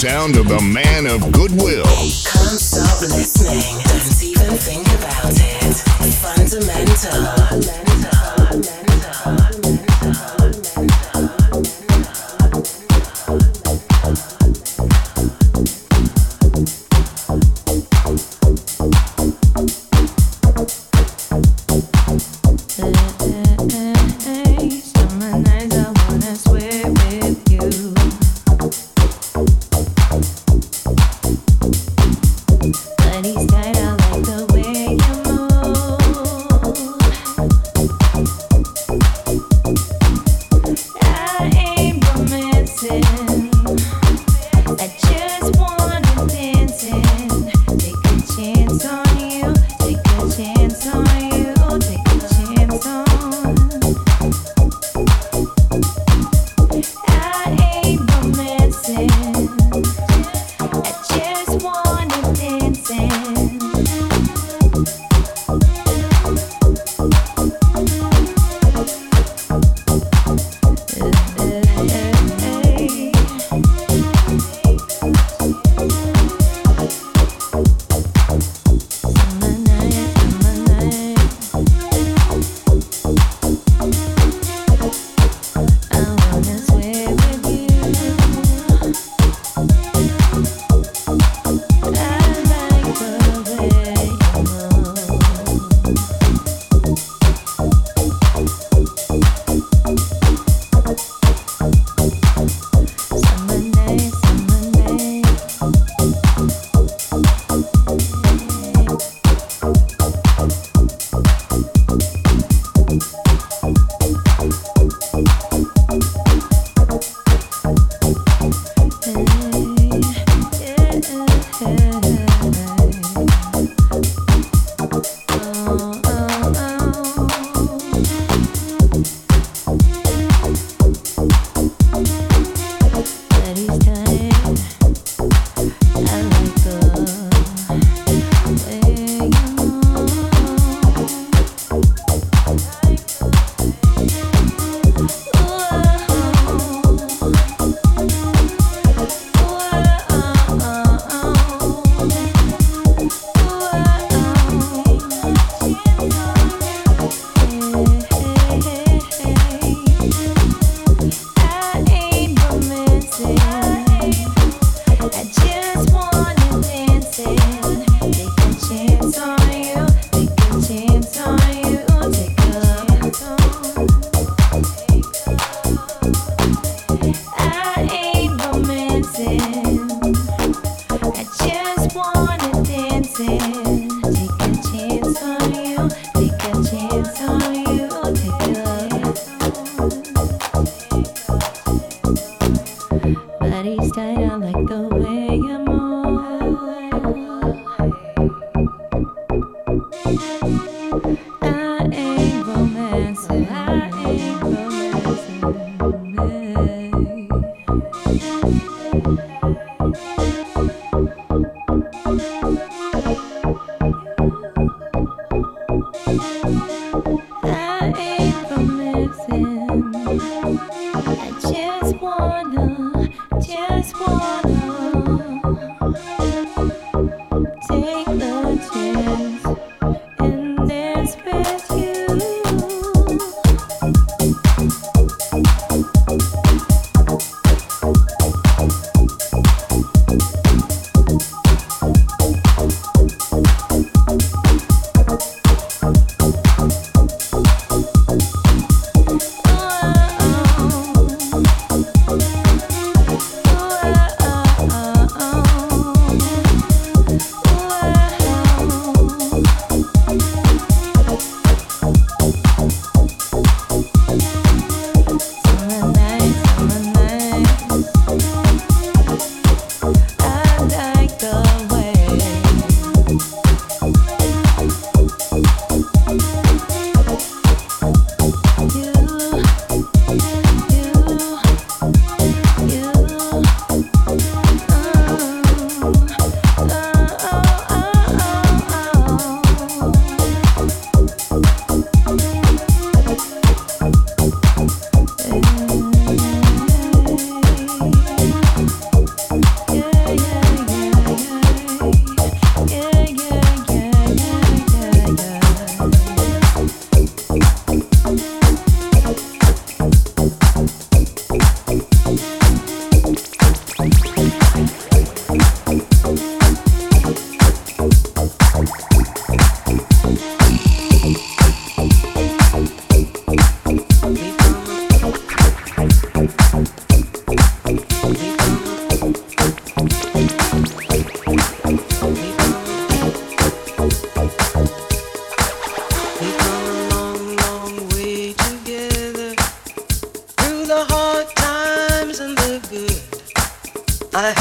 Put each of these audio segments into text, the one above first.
sound of the man of goodwill. Stop listening. Don't even think about it. Fundamental.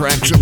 Tracks